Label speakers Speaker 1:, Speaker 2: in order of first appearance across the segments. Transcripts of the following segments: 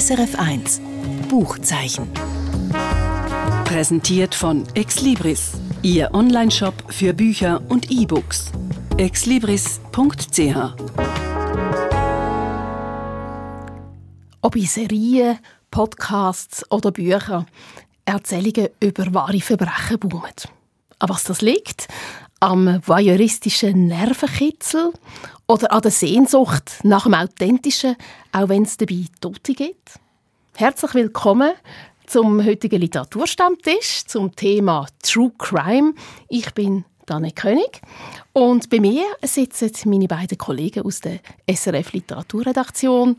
Speaker 1: SRF 1 Buchzeichen.
Speaker 2: Präsentiert von Exlibris, Ihr Onlineshop für Bücher und E-Books. exlibris.ch
Speaker 3: Ob in Serien, Podcasts oder Büchern, Erzählungen über wahre Verbrechen boomen. An was das liegt? Am voyeuristischen Nervenkitzel oder an der Sehnsucht nach dem Authentischen, auch wenn es dabei Tote gibt? Herzlich willkommen zum heutigen Literaturstammtisch zum Thema True Crime. Ich bin Danne König und bei mir sitzen meine beiden Kollegen aus der SRF Literaturredaktion,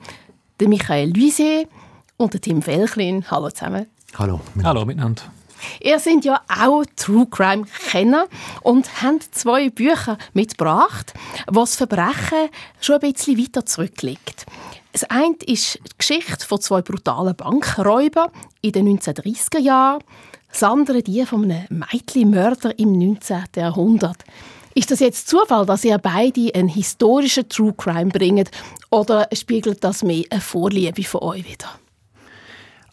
Speaker 3: der Michael Luisier und der Tim Felchlin. Hallo zusammen.
Speaker 4: Hallo.
Speaker 5: Hallo miteinander.
Speaker 3: Ihr seid ja auch True Crime Kenner und habt zwei Bücher mitgebracht, was Verbrechen schon ein bisschen weiter zurückliegt. Das eine ist die Geschichte von zwei brutalen Bankräubern in den 1930er Jahren. Das andere die von einem Mädchenmörder im 19. Jahrhundert. Ist das jetzt Zufall, dass ihr beide einen historischen True Crime bringt oder spiegelt das mehr eine Vorliebe von euch wieder?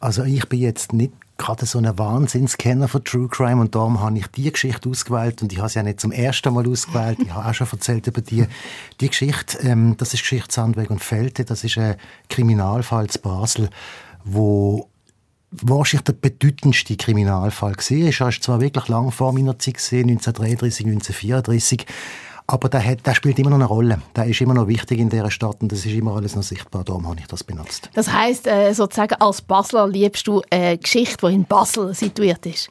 Speaker 4: Also ich bin jetzt nicht gerade so ein Wahnsinnskenner von True Crime und darum habe ich die Geschichte ausgewählt und ich habe sie ja nicht zum ersten Mal ausgewählt. Ich habe auch schon erzählt über die, die Geschichte. Ähm, das ist Geschichte Sandweg und Felte. Das ist ein Kriminalfall zu Basel, wo wahrscheinlich der bedeutendste Kriminalfall war. Er war zwar wirklich lang vor meiner Zeit, 1933, 1934, aber der, hat, der spielt immer noch eine Rolle. Der ist immer noch wichtig in dieser Stadt und das ist immer alles noch sichtbar. Darum habe ich das benutzt.
Speaker 3: Das heißt äh, sozusagen als Basler liebst du eine Geschichte, die in Basel situiert ist.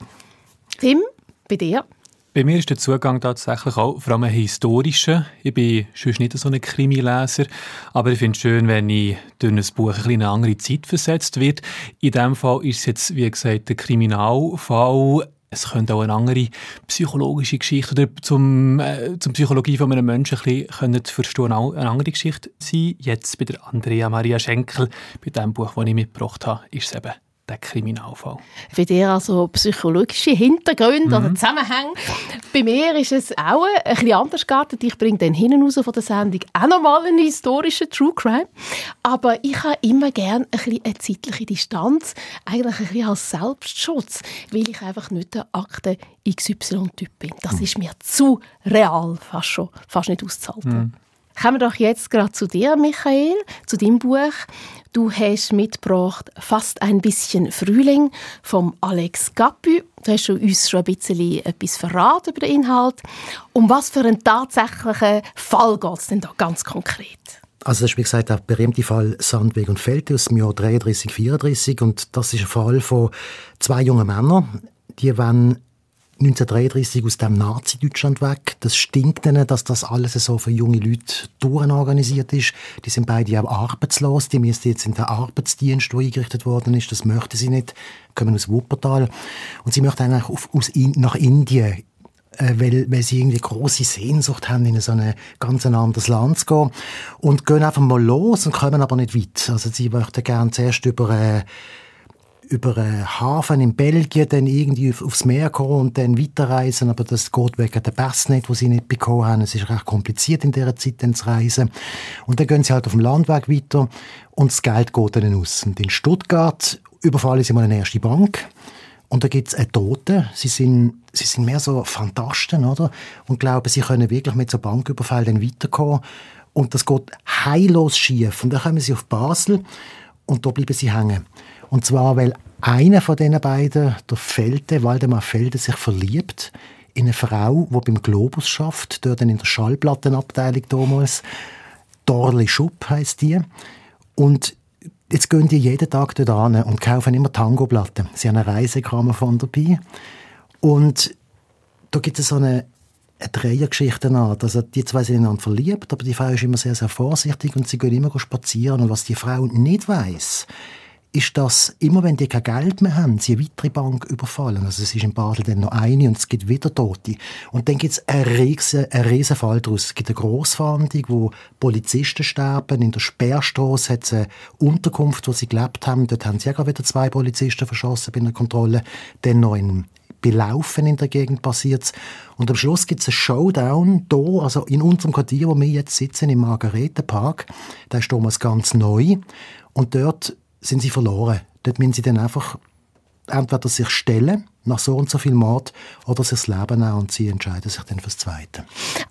Speaker 3: Tim, bei dir?
Speaker 5: Bei mir ist der Zugang tatsächlich auch vor allem ein historischer. Ich bin sonst nicht so ein Krimileser, aber ich finde es schön, wenn ich durch ein Buch ein eine andere Zeit versetzt wird. In diesem Fall ist es jetzt, wie gesagt, der Kriminalfall es könnte auch eine andere psychologische Geschichte oder zum, äh, zum Psychologie von einem Menschen ein bisschen zu verstehen, auch eine andere Geschichte sein. Jetzt bei der Andrea Maria Schenkel, bei dem Buch, das ich mitgebracht habe, ist es eben der Kriminalfall.
Speaker 3: Für dich also psychologische Hintergründe mhm. oder Zusammenhänge. Bei mir ist es auch ein bisschen anders geartet. Ich bringe dann hinten raus von der Sendung auch nochmal einen historischen True Crime. Aber ich habe immer gerne ein bisschen eine zeitliche Distanz, eigentlich ein bisschen als Selbstschutz, weil ich einfach nicht der Akte XY-Typ bin. Das mhm. ist mir zu real, fast schon, fast nicht auszuhalten. Mhm. Kommen wir doch jetzt gerade zu dir, Michael, zu deinem Buch. Du hast mitgebracht «Fast ein bisschen Frühling» vom Alex Gapü. Du hast uns schon ein bisschen etwas verraten über den Inhalt. Um was für einen tatsächlichen Fall geht es denn da ganz konkret?
Speaker 4: Also das ist, wie gesagt, der berühmte Fall Sandweg und Feld aus dem Jahr 33, 34 und das ist ein Fall von zwei jungen Männern, die wollen 1933 aus dem Nazi-Deutschland weg. Das stinkt ihnen, dass das alles so für junge Leute durchorganisiert ist. Die sind beide auch arbeitslos. Die müssen jetzt in den Arbeitsdienst, der eingerichtet worden ist. Das möchten sie nicht. Kommen aus Wuppertal. Und sie möchten eigentlich auf, aus, nach Indien äh, weil, weil sie irgendwie große Sehnsucht haben, in so ein ganz anderes Land zu gehen. Und gehen einfach mal los und kommen aber nicht weit. Also sie möchten gerne zuerst über äh, über einen Hafen in Belgien dann irgendwie aufs Meer kommen und dann weiterreisen, aber das geht wegen der Pass nicht, die sie nicht bekommen haben. Es ist recht kompliziert in dieser Zeit dann zu reisen. Und dann gehen sie halt auf dem Landweg weiter und das Geld geht dann aus. Und in Stuttgart überfallen sie mal eine erste Bank und da gibt es einen Toten. Sie sind, sie sind mehr so Fantasten, oder? Und glauben, sie können wirklich mit so Banküberfall dann weiterkommen. Und das geht heillos schief. Und dann kommen sie auf Basel und da bleiben sie hängen. Und zwar, weil einer von diesen beiden, der Felde, Waldemar Felde, sich verliebt in eine Frau, die beim Globus schafft, dort in der Schallplattenabteilung damals. Dorli Schupp heisst die. Und jetzt gehen die jeden Tag dort an und kaufen immer Tango-Platten. Sie haben eine Reisekrammer dabei. Und da gibt es so eine, eine Dreiergeschichte an. Also die zwei sind ineinander verliebt, aber die Frau ist immer sehr, sehr vorsichtig und sie gehen immer spazieren. Und was die Frau nicht weiß, ist, dass immer wenn die kein Geld mehr haben, sie eine weitere Bank überfallen. Also es ist in Basel dann noch eine und es gibt wieder Tote. Und dann gibt es einen riesen, einen riesen Fall daraus. Es gibt eine Grossfahndung, wo Polizisten sterben. In der Sperrstraße hat es eine Unterkunft, wo sie gelebt haben. Dort haben sie auch wieder zwei Polizisten verschossen bei einer Kontrolle. Dann noch in Belaufen in der Gegend passiert. Und am Schluss gibt es einen Showdown hier, also in unserem Quartier, wo wir jetzt sitzen, im Margaretenpark. Der ist damals ganz neu. Und dort sind sie verloren. Dort müssen sie dann einfach entweder sich stellen nach so und so viel Mord oder sich das Leben nehmen und sie entscheiden sich dann fürs Zweite.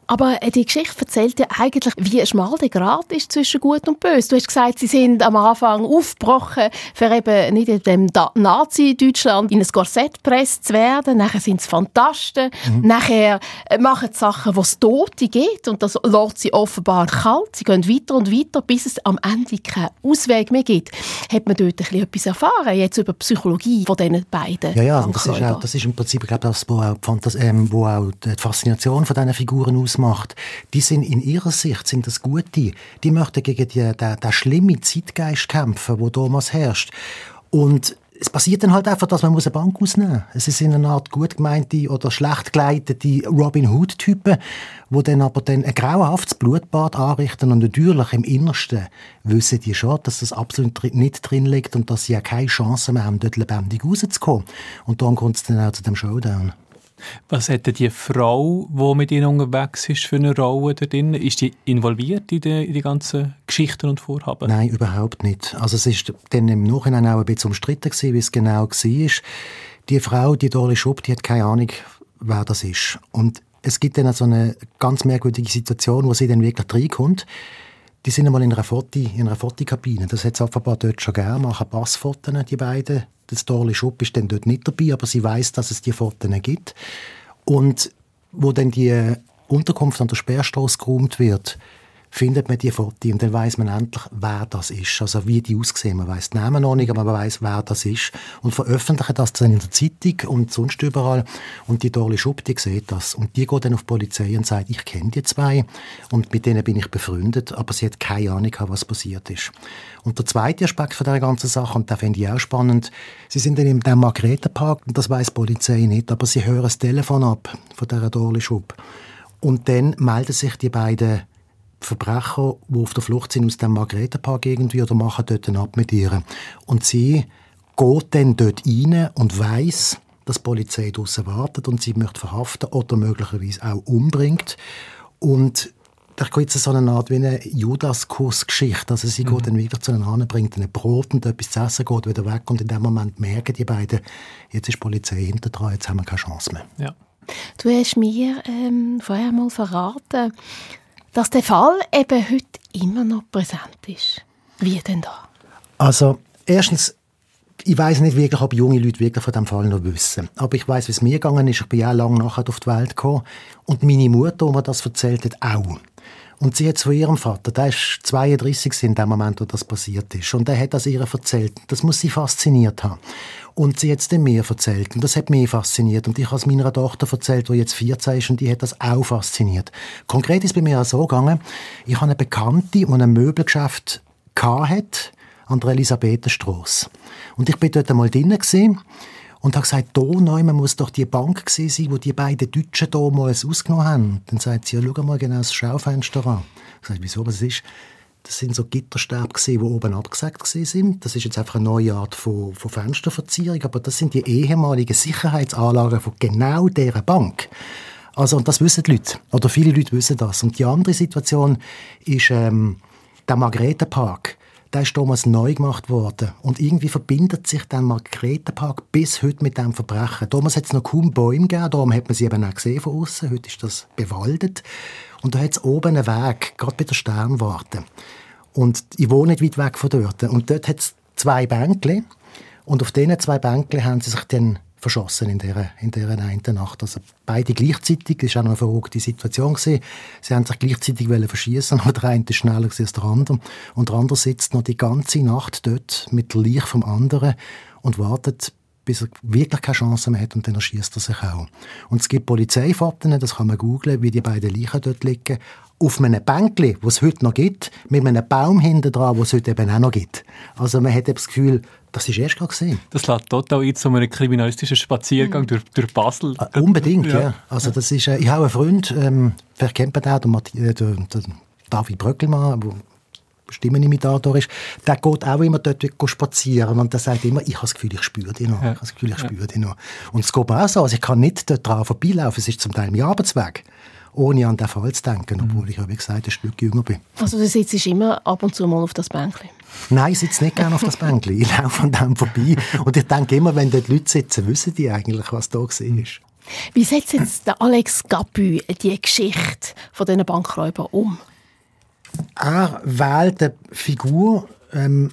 Speaker 3: Aber äh, die Geschichte erzählt ja eigentlich, wie schmal der Grad ist zwischen Gut und Böse. Du hast gesagt, sie sind am Anfang aufgebrochen, für eben nicht in dem Nazi-Deutschland in ein Korsett gepresst zu werden. Nachher sind es Fantasten. Mhm. Nachher äh, machen sie Sachen, wo es Tote gibt und das lässt sie offenbar kalt. Sie gehen weiter und weiter, bis es am Ende keinen Ausweg mehr gibt. Hat man dort ein bisschen etwas erfahren, jetzt über die Psychologie von diesen beiden?
Speaker 4: Ja, ja, das ist, auch, das ist im Prinzip, ich glaube, das, wo auch, die, ähm, wo auch die Faszination von diesen Figuren aus ausmacht, die sind in ihrer Sicht sind das Gute. Die möchten gegen die, den, den schlimmen Zeitgeist kämpfen, wo damals herrscht. Und es passiert dann halt einfach, dass man eine Bank ausnehmen muss. Es sind eine Art gut gemeinte oder schlecht geleitete Robin Hood-Typen, die dann aber dann ein grauenhaftes Blutbad anrichten und natürlich im Innersten wissen die schon, dass das absolut nicht drin liegt und dass sie ja keine Chance mehr haben, dort lebendig rauszukommen. Und dann kommt es dann auch zu dem Showdown.
Speaker 5: Was hat die Frau, die mit ihnen unterwegs ist, für eine Rolle da drin? Ist die involviert in die, in die ganzen Geschichten und Vorhaben?
Speaker 4: Nein, überhaupt nicht. Also es ist dann im Nachhinein auch ein bisschen umstritten gewesen, wie es genau war. Die Frau, die Dori Schupp, die hat keine Ahnung, wer das ist. Und es gibt dann so eine ganz merkwürdige Situation, wo sie dann wirklich reinkommt. Die sind einmal in einer, in einer Fotokabine. Das hat es offenbar dort schon gegeben, machen Passfotos, die beiden das Dorli Schupp ist dann dort nicht dabei, aber sie weiß, dass es die Fotos gibt. Und wo dann die Unterkunft an der Sperrstraße geräumt wird, findet man die Fotos und dann weiß man endlich, wer das ist. Also wie die aussehen. Man weiß den Namen noch nicht, aber man weiß, wer das ist. Und veröffentlichen das dann in der Zeitung und sonst überall. Und die Dorli Schupp, die sieht das. Und die geht dann auf die Polizei und sagt, ich kenne die zwei und mit denen bin ich befreundet, aber sie hat keine Ahnung, was passiert ist. Und der zweite Aspekt von der ganzen Sache, und da finde ich auch spannend, sie sind dann im Margretenpark und das weiß die Polizei nicht, aber sie hören das Telefon ab von der Dorli Schupp. Und dann melden sich die beiden Verbrecher, die auf der Flucht sind aus dem Margretenpark irgendwie oder machen dort ab mit ihr. Und sie geht dann dort rein und weiß, dass die Polizei draussen wartet und sie möchte verhaften oder möglicherweise auch umbringt. Und da gibt es so eine Art wie eine Judas-Kurs-Geschichte. Also sie mhm. geht dann wieder zu einem anderen, bringt ihnen Brot und etwas zu essen, geht wieder weg und in dem Moment merken die beiden, jetzt ist die Polizei hinter dran, jetzt haben wir keine Chance mehr.
Speaker 5: Ja.
Speaker 3: Du hast mir ähm, vorher mal verraten, dass der Fall eben heute immer noch präsent ist. Wie denn da?
Speaker 4: Also, erstens, ich weiß nicht wirklich, ob junge Leute wirklich von dem Fall noch wissen. Aber ich weiß, wie es mir gegangen ist. Ich bin ja lange nachher auf die Welt gekommen. Und meine Mutter, die mir das erzählt hat, auch. Und sie hat zu ihrem Vater, der ist 32 in dem Moment, wo das passiert ist. Und er hat das ihr erzählt. Das muss sie fasziniert haben. Und sie hat es mir erzählt. Und das hat mich fasziniert. Und ich habe es meiner Tochter erzählt, die jetzt 14 ist, und die hat das auch fasziniert. Konkret ist bei mir auch so gegangen, ich habe eine Bekannte, die ein Möbelgeschäft hatte, an der Elisabethenstrasse. Und ich bin dort einmal drinnen und habe gesagt, da neu, man muss doch die Bank sein, wo die beiden Deutschen damals ausgenommen haben. Dann sagt sie, ja, schau mal genau das Schaufenster an. Ich sage, wieso, was ist? Das sind so Gitterstäbe, die oben abgesägt sind. Das ist jetzt einfach eine neue Art von, von Fensterverzierung, aber das sind die ehemaligen Sicherheitsanlagen von genau dieser Bank. Also, und das wissen die Leute. Oder viele Leute wissen das. Und die andere Situation ist ähm, der Margretenpark. Der ist damals neu gemacht worden. Und irgendwie verbindet sich der Margretenpark bis heute mit dem Verbrechen. Damals hat es noch kaum Bäume gegeben, darum hat man sie eben auch gesehen von außen. Heute ist das bewaldet. Und da hat es oben einen Weg, gerade bei der Sternwarte. Und ich wohne nicht weit weg von dort. Und dort hat es zwei Bänkle. Und auf diesen zwei Bänkle haben sie sich dann verschossen in dieser, in dieser einen Nacht. Also beide gleichzeitig, das war auch eine verrückte Situation. Gewesen. Sie haben sich gleichzeitig verschießen, aber der eine ist schneller als der andere. Und der andere sitzt noch die ganze Nacht dort mit der Leiche vom anderen und wartet, bis er wirklich keine Chance mehr hat und dann erschießt er sich auch. Und es gibt Polizeifotos, das kann man googlen, wie die beiden Leichen dort liegen, auf einem Bänkli, das es heute noch gibt, mit einem Baum hinten dran, wo es heute eben auch noch gibt. Also man hat das Gefühl, das ist erst gerade gesehen.
Speaker 5: Das lädt total ein zu einem kriminalistischen Spaziergang mhm. durch, durch Basel.
Speaker 4: Äh, unbedingt, ja. ja. Also das ist, äh, ich habe einen Freund, ähm, vielleicht kennt man den, der, äh, der, der David Bröckelmann, Stimmenimitator ist, der geht auch immer dort spazieren und der sagt immer, ich habe das Gefühl, ich spüre dich noch. Ja. Ich habe das Gefühl, ich spüre dich noch. Und es geht auch so, also ich kann nicht dort dran vorbeilaufen, es ist zum Teil mein Arbeitsweg. ohne an den Fall zu denken, obwohl mhm. ich, wie gesagt, ein Stück jünger bin.
Speaker 3: Also du sitzt immer ab und zu mal auf das Bänkchen?
Speaker 4: Nein, ich sitze nicht gerne auf das Bänkchen. Ich laufe an dem vorbei. Und ich denke immer, wenn dort Leute sitzen, wissen die eigentlich, was da war.
Speaker 3: Wie setzt jetzt der Alex Gabü die Geschichte von diesen Bankräubern um?
Speaker 4: Er wählt eine Figur, ähm,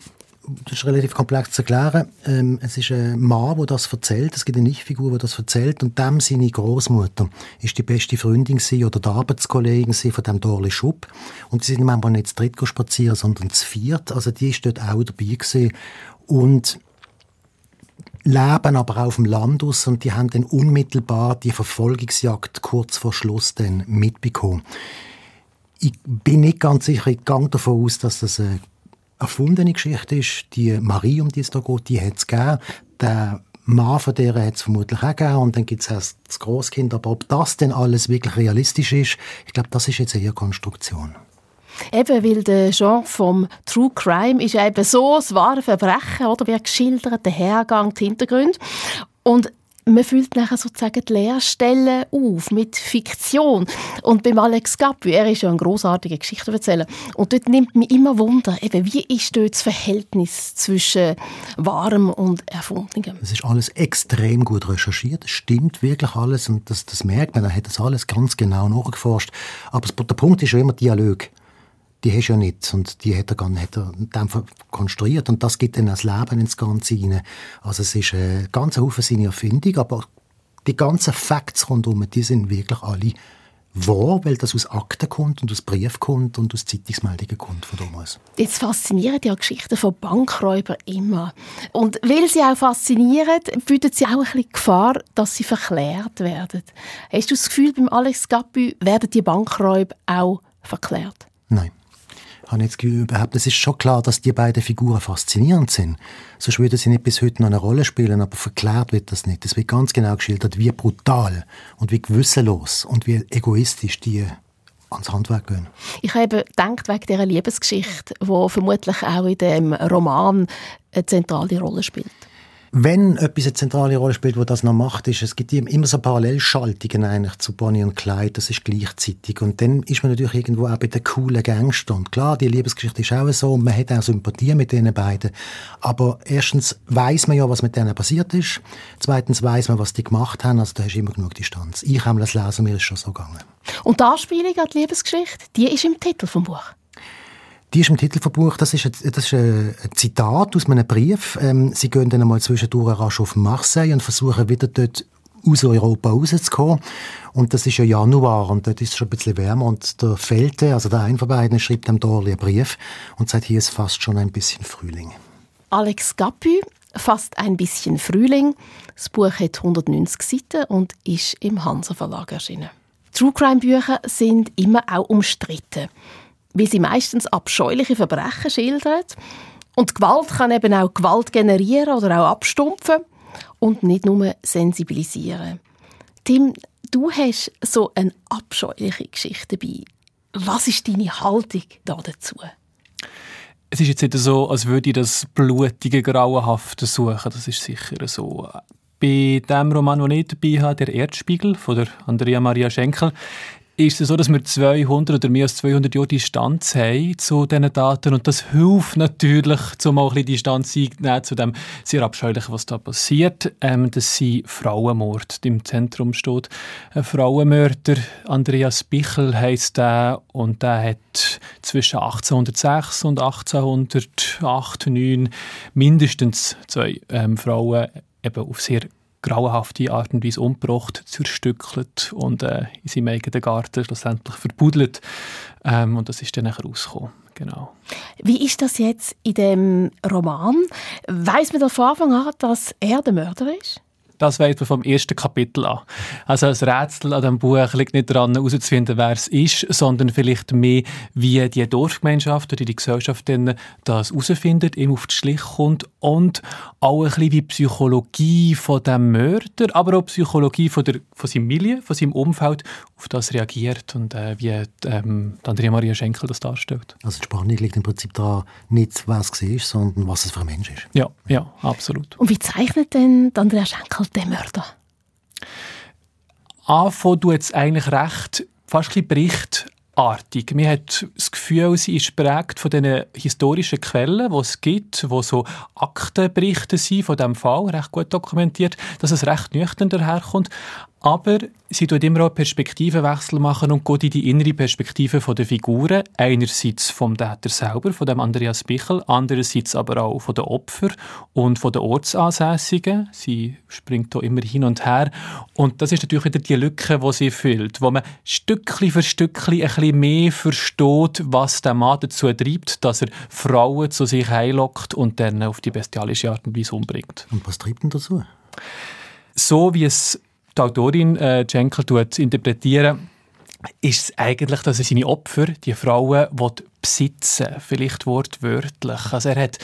Speaker 4: das ist relativ komplex zu erklären. Ähm, es ist ein Mann, der das erzählt. Es gibt eine Ich-Figur, die das erzählt. Und dem seine Großmutter ist die beste Freundin oder die Arbeitskollegin von dem Dorli Schupp. Und sie sind manchmal nicht zu dritt spazieren, sondern zu viert. Also die ist dort auch dabei gewesen. Und leben aber auf dem Land aus und die haben dann unmittelbar die Verfolgungsjagd kurz vor Schluss dann mitbekommen. Ich bin nicht ganz sicher, ich gehe davon aus, dass das eine erfundene Geschichte ist. Die Marie, um die es da geht, die hat es gegeben. Der Mann von der hat es vermutlich auch gegeben. Und dann gibt es erst das Großkind. Aber ob das denn alles wirklich realistisch ist, ich glaube, das ist jetzt eher Konstruktion.
Speaker 3: Eben, weil der Genre vom True Crime ist eben so das wahre Verbrechen, oder? Wie geschildert, der Hergang, die Hintergründe. Und man füllt nachher sozusagen die Leerstellen auf mit Fiktion. Und beim Alex Gapp, er ist ja ein großartiger Geschichtenerzähler, und dort nimmt mich immer Wunder, eben, wie ist dort das Verhältnis zwischen Wahrem und Erfundenem?
Speaker 4: Es ist alles extrem gut recherchiert, es stimmt wirklich alles und das, das merkt man, er hat das alles ganz genau nachgeforscht. Aber der Punkt ist ja immer Dialog die hast du ja nicht. Und die hat er, hat er in konstruiert. Und das gibt dann das Leben ins Ganze rein. Also es ist ein ganz Haufen seine Erfindung, aber die ganzen Facts rundherum, die sind wirklich alle wahr, weil das aus Akten kommt und aus Briefen kommt und aus Zeitungsmeldungen kommt von damals.
Speaker 3: Jetzt faszinieren ja Geschichten von Bankräubern immer. Und weil sie auch faszinieren, bietet sie auch ein bisschen Gefahr, dass sie verklärt werden. Hast du das Gefühl, beim Alex Gappy werden die Bankräuber auch verklärt?
Speaker 4: Nein habe jetzt überhaupt, es ist schon klar, dass die beiden Figuren faszinierend sind. Sonst würden sie nicht bis heute noch eine Rolle spielen, aber verklärt wird das nicht. Es wird ganz genau geschildert, wie brutal und wie gewissenlos und wie egoistisch die ans Handwerk gehen.
Speaker 3: Ich habe gedacht, wegen dieser Liebesgeschichte, die vermutlich auch in dem Roman eine zentrale Rolle spielt.
Speaker 4: Wenn etwas eine zentrale Rolle spielt, wo das noch macht, ist, es gibt immer so Parallelschaltungen eigentlich zu Bonnie und Clyde, das ist gleichzeitig. Und dann ist man natürlich irgendwo auch bei den coolen Gangstern. Und klar, die Liebesgeschichte ist auch so und man hat auch Sympathie mit den beiden. Aber erstens weiß man ja, was mit denen passiert ist. Zweitens weiß man, was die gemacht haben. Also da hast du immer genug Distanz. Ich habe das lesen, mir ist schon so gegangen.
Speaker 3: Und die Anspielung an die Liebesgeschichte, die ist im Titel vom Buch.
Speaker 4: Die ist im Titel verbucht. Das ist, ein, das ist ein Zitat aus einem Brief. Ähm, sie gehen dann einmal zwischendurch rasch auf Marseille und versuchen wieder dort aus Europa rauszukommen. Und das ist ja Januar und dort ist es schon ein bisschen wärmer. Und der Felte, also der eine von beiden, schreibt dem Dorli einen Brief und sagt, hier ist fast schon ein bisschen Frühling.
Speaker 3: Alex Gappy, fast ein bisschen Frühling. Das Buch hat 190 Seiten und ist im Hansa Verlag erschienen. True Crime Bücher sind immer auch umstritten wie sie meistens abscheuliche Verbrechen schildert. Und Gewalt kann eben auch Gewalt generieren oder auch abstumpfen und nicht nur sensibilisieren. Tim, du hast so eine abscheuliche Geschichte dabei. Was ist deine Haltung da dazu?
Speaker 5: Es ist jetzt nicht so, als würde ich das blutige, grauenhafte suchen. Das ist sicher so. Bei dem Roman, den ich dabei habe, «Der Erdspiegel» von Andrea Maria Schenkel, ist es so, dass wir 200 oder mehr als 200 Jahre Distanz haben zu diesen Daten? Und das hilft natürlich, um auch ein bisschen Distanz einzunehmen zu dem sehr abscheulichen, was da passiert, ähm, dass sie Frauenmord im Zentrum steht. Ein Frauenmörder, Andreas Bichel heisst der. Und der hat zwischen 1806 und 1808, 9 mindestens zwei ähm, Frauen eben auf sehr grauenhafte Art und Weise umgebracht, zerstückelt und äh, in seinem eigenen Garten schlussendlich verbudelt. Ähm, und das ist dann nachher rausgekommen. Genau.
Speaker 3: Wie ist das jetzt in dem Roman? Weiß man von Anfang an, dass er der Mörder ist?
Speaker 5: Das weiß man vom ersten Kapitel an. Also das Rätsel an diesem Buch liegt nicht daran, herauszufinden, wer es ist, sondern vielleicht mehr, wie die Dorfgemeinschaft oder die Gesellschaft das herausfindet, ihm auf die Schliche kommt und auch ein bisschen wie die Psychologie von dem Mörder, aber auch die Psychologie von, der, von seinem Milieu, von seinem Umfeld auf das reagiert und äh, wie ähm, Andrea Maria Schenkel das darstellt.
Speaker 4: Also die Spannung liegt im Prinzip daran, nicht was es war, sondern was es für ein Mensch ist.
Speaker 5: Ja, ja, absolut.
Speaker 3: Und wie zeichnet denn Andrea Schenkel den Mörder?
Speaker 5: Anfangen du jetzt eigentlich recht fast ein berichtartig. Man hat das Gefühl, sie ist prägt von den historischen Quellen, die es gibt, wo so Aktenberichte sind von diesem Fall, recht gut dokumentiert, dass es recht nüchtern daherkommt. Aber sie tut immer auch Perspektivenwechsel machen und geht in die innere Perspektive der Figuren. Einerseits vom Täter selber, von dem Andreas Bichel, andererseits aber auch von den Opfern und von den Ortsansässigen. Sie springt hier immer hin und her. Und das ist natürlich wieder die Lücke, die sie füllt, wo man Stückchen für Stückchen ein bisschen mehr versteht, was der Mann dazu treibt, dass er Frauen zu sich einlockt und dann auf die bestialische Art und Weise umbringt.
Speaker 4: Und was treibt ihn dazu?
Speaker 5: So wie es die Autorin äh, Schenkel interpretieren, ist es eigentlich, dass er seine Opfer, die Frauen, besitzen vielleicht wortwörtlich. Also er hat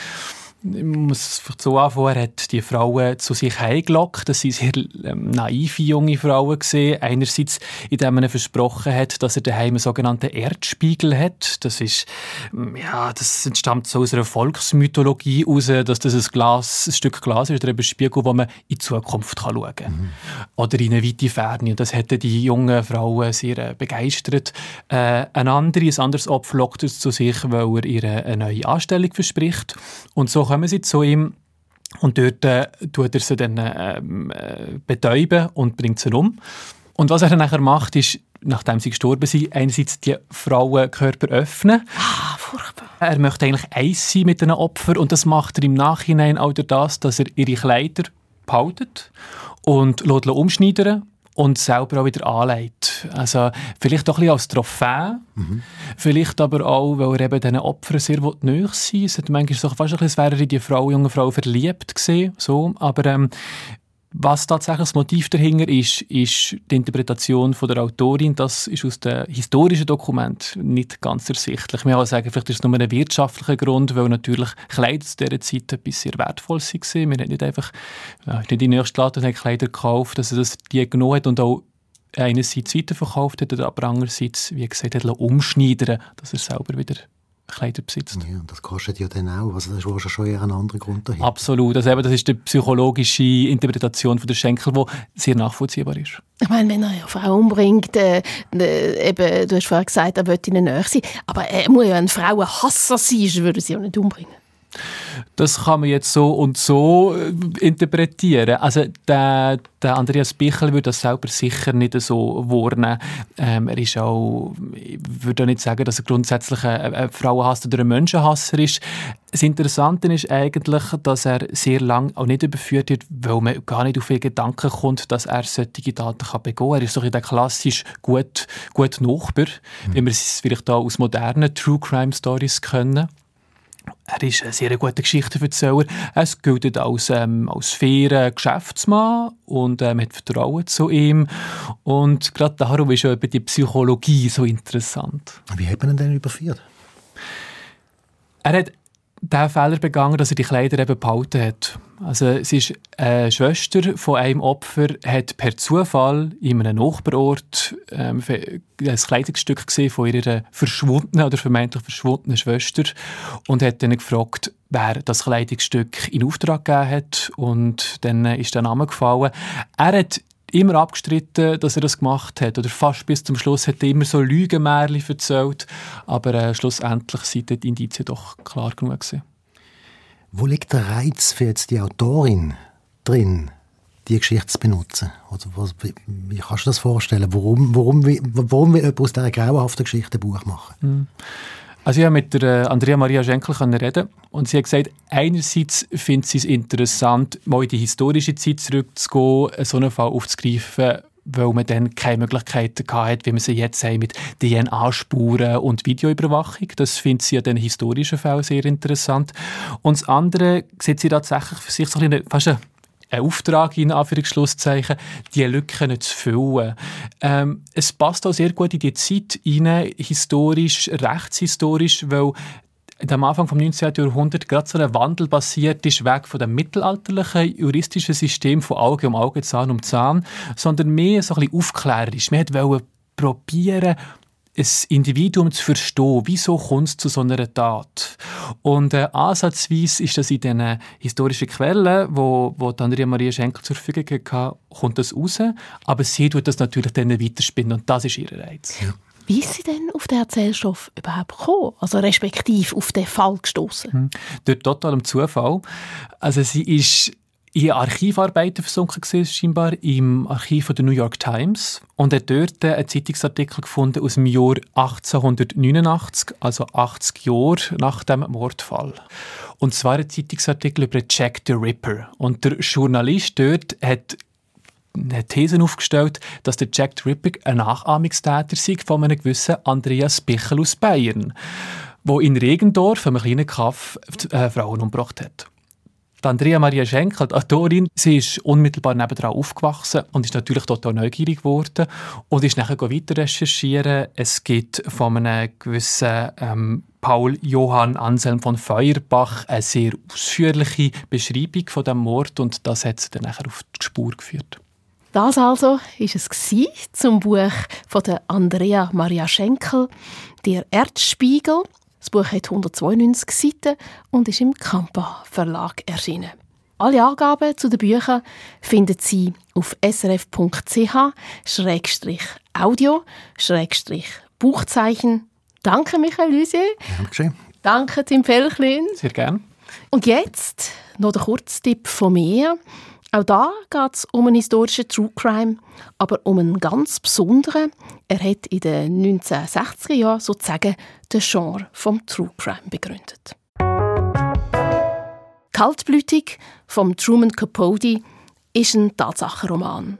Speaker 5: ich muss so anfangen, er hat die Frauen zu sich eingeloggt. Das waren sehr ähm, naive junge Frauen. Gewesen. Einerseits, indem er versprochen hat, dass er daheim einen sogenannten Erdspiegel hat. Das, ist, ähm, ja, das entstammt so aus einer Volksmythologie heraus, dass das ein, Glas, ein Stück Glas ist oder ein Spiegel, wo man in die Zukunft schauen kann. Mhm. Oder in eine weite Ferne. Und das hätten die jungen Frauen sehr äh, begeistert. Äh, ein, andere, ein anderes Opfer lockt es zu sich, weil er ihr eine neue Anstellung verspricht. Und so kommen sie zu ihm und dort äh, tut er sie dann ähm, äh, betäuben und bringt sie um. Und was er dann nachher macht, ist, nachdem sie gestorben sind, einerseits die Frauenkörper öffnen.
Speaker 3: Ah, furchtbar.
Speaker 5: Er möchte eigentlich eins sein mit den Opfern und das macht er im Nachhinein auch durch das, dass er ihre Kleider behaltet und lässt umschneidern und selber auch wieder anlegt. Also vielleicht auch ein bisschen als Trophäe, mhm. vielleicht aber auch, weil er eben diesen Opfern sehr nahe sein Es hat manchmal so fast ein bisschen, als wäre er in die Frau, junge Frau verliebt gewesen, so. aber ähm, was tatsächlich das Motiv dahinter ist, ist die Interpretation von der Autorin. Das ist aus dem historischen Dokument nicht ganz ersichtlich. Kann sagen, vielleicht ist es nur ein wirtschaftlicher Grund, weil natürlich Kleider zu dieser Zeit etwas sehr Wertvolles waren. Man hat nicht einfach nicht in die nächste Laden Kleider gekauft, dass er das die genommen hat und auch einerseits weiterverkauft hat, aber andererseits, wie gesagt, hat umschneidern, dass er selber wieder Kleider besitzt.
Speaker 4: Ja, das kostet ja dann auch. Also das ist schon eher ein anderer Grund dahinter.
Speaker 5: Absolut. Also eben, das ist die psychologische Interpretation von der Schenkel, die sehr nachvollziehbar ist.
Speaker 3: Ich meine, wenn er eine Frau umbringt, äh, äh, eben, du hast vorher gesagt, er will ihnen näher sein, aber er muss ja ein Frauenhasser sein, sonst würde sie auch nicht umbringen.
Speaker 5: Das kann man jetzt so und so äh, interpretieren. Also der, der Andreas Bichel würde das selber sicher nicht so wahrnehmen. Ähm, er ist auch, ich würde auch nicht sagen, dass er grundsätzlich ein, ein Frauenhasser oder ein Menschenhasser ist. Das Interessante ist eigentlich, dass er sehr lange auch nicht überführt wird, weil man gar nicht auf den Gedanken kommt, dass er solche Daten kann begehen kann. Er ist doch in der klassisch gut, gut Nachbar, mhm. wie wir es vielleicht auch aus modernen True Crime Stories kennen. Er ist ein sehr guter Geschichtenverzähler. Er gilt als, ähm, als fairer Geschäftsmann und ähm, hat Vertrauen zu ihm. Und gerade darum ist ja die Psychologie so interessant.
Speaker 4: Wie hat man ihn denn überführt?
Speaker 5: Er hat den Fehler begangen, dass er die Kleider eben behalten hat. Also es ist eine Schwester von einem Opfer, hat per Zufall in einem Nachbarort ähm, ein Kleidungsstück gesehen von ihrer verschwundenen oder vermeintlich verschwundenen Schwester und hat dann gefragt, wer das Kleidungsstück in Auftrag gegeben hat und dann ist der Name gefallen. Er hat immer abgestritten, dass er das gemacht hat. Oder fast bis zum Schluss hat er immer so Lügenmärchen erzählt. Aber äh, schlussendlich sind die Indizien doch klar genug gewesen.
Speaker 4: Wo liegt der Reiz für jetzt die Autorin drin, die Geschichte zu benutzen? Oder was, wie, wie, kannst du das vorstellen? Warum, warum, warum will jemand aus dieser grauenhaften Geschichte ein Buch machen?
Speaker 5: Mhm. Also ich habe mit der äh, Andrea Maria Schenkel reden und sie hat gesagt, einerseits findet sie es interessant, mal in die historische Zeit zurückzugehen, so einen Fall aufzugreifen, weil man dann keine Möglichkeiten hatte, wie man sie jetzt haben mit DNA-Spuren und Videoüberwachung. Das findet sie ja den historischen Fall sehr interessant. Und das andere sieht sie tatsächlich für sich so ein bisschen, fast eine einen Auftrag, in Anführungsschlusszeichen, die Lücken zu füllen. Ähm, es passt auch sehr gut in die Zeit hinein, historisch, rechtshistorisch, weil am Anfang des 19. Jahrhunderts gerade so ein Wandel passiert ist, weg von dem mittelalterlichen juristischen System von Auge um Auge, Zahn um Zahn, sondern mehr so ein bisschen aufklärerisch. Man wollte probieren, ein Individuum zu verstehen, wieso kommt es zu so einer Tat. Und äh, ansatzweise ist das in diesen historischen Quellen, wo, wo Andrea Maria Schenkel zur Verfügung hatte, kommt das raus. Aber sie tut das natürlich dann weiterspinnen und das ist ihr Reiz.
Speaker 3: Wie ist sie denn auf den Erzählstoff überhaupt gekommen? Also respektive auf den Fall gestoßen? Hm.
Speaker 5: Durch totalem Zufall. Also sie ist in Archivarbeiten versunken gewesen, scheinbar im Archiv der New York Times und hat dort einen Zeitungsartikel gefunden aus dem Jahr 1889, also 80 Jahre nach dem Mordfall. Und zwar ein Zeitungsartikel über Jack the Ripper. Und der Journalist dort hat eine These aufgestellt, dass der Jack the Ripper ein Nachahmungstäter sei von einem gewissen Andreas Bichel aus Bayern, wo in Regendorf, einem kleinen Kaff, äh, Frauen umgebracht hat. Andrea Maria Schenkel, die Autorin, sie ist unmittelbar nebenan aufgewachsen und ist natürlich total neugierig geworden und ist nachher weiter recherchieren. Es gibt von einem gewissen ähm, Paul Johann Anselm von Feuerbach eine sehr ausführliche Beschreibung von dem Mord und das hat sie dann nachher auf die Spur geführt.
Speaker 3: Das also ist es zum Buch von der Andrea Maria Schenkel, der Erzspiegel das Buch hat 192 Seiten und ist im Kampa Verlag erschienen. Alle Angaben zu den Büchern finden Sie auf srf.ch-audio Buchzeichen. Danke, Michael Lusier.
Speaker 4: Dankeschön.
Speaker 3: Danke, Tim Felchlin.
Speaker 5: Sehr gern.
Speaker 3: Und jetzt noch der Kurztipp von mir. Auch da geht es um einen historischen True Crime, aber um einen ganz besonderen. Er hat in den 1960er Jahren sozusagen den Genre vom True Crime begründet. Kaltblütig vom Truman Capote ist ein Tatsachenroman.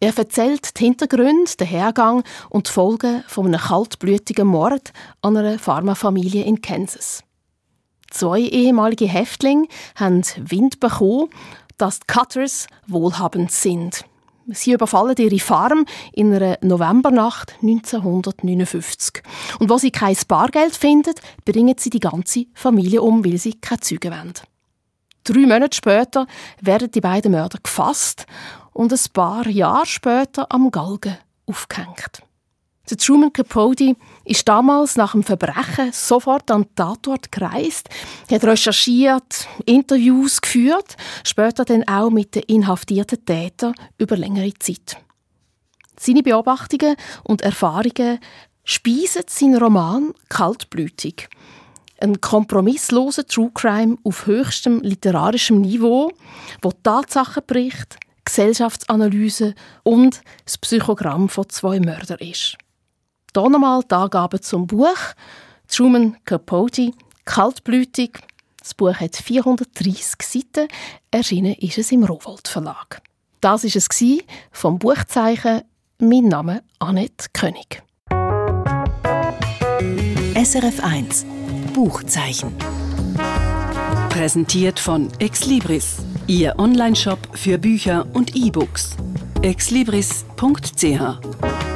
Speaker 3: Er erzählt die Hintergründe, den Hergang und die Folgen von einem kaltblütigen Mord an einer Pharmafamilie in Kansas. Zwei ehemalige Häftlinge haben Wind bekommen dass die Cutters wohlhabend sind. Sie überfallen ihre Farm in einer Novembernacht 1959. Und wo sie kein Bargeld finden, bringen sie die ganze Familie um, weil sie keine Züge wollen. Drei Monate später werden die beiden Mörder gefasst und ein paar Jahre später am Galgen aufgehängt. Der Truman Capote ist damals nach dem Verbrechen sofort an den Tatort gereist, hat recherchiert, Interviews geführt, später dann auch mit den inhaftierten Tätern über längere Zeit. Seine Beobachtungen und Erfahrungen speisen seinen Roman kaltblütig. Ein kompromissloser True Crime auf höchstem literarischem Niveau, wo Tatsachen bricht, Gesellschaftsanalyse und das Psychogramm von zwei Mördern ist. Hier nochmal die Angaben zum Buch. Truman Capote, Kaltblütig. Das Buch hat 430 Seiten. Erschienen ist es im Rowold Verlag. Das war es vom Buchzeichen «Mein Name Annette König».
Speaker 1: SRF 1 Buchzeichen.
Speaker 2: Präsentiert von Exlibris, Ihr Onlineshop für Bücher und E-Books. exlibris.ch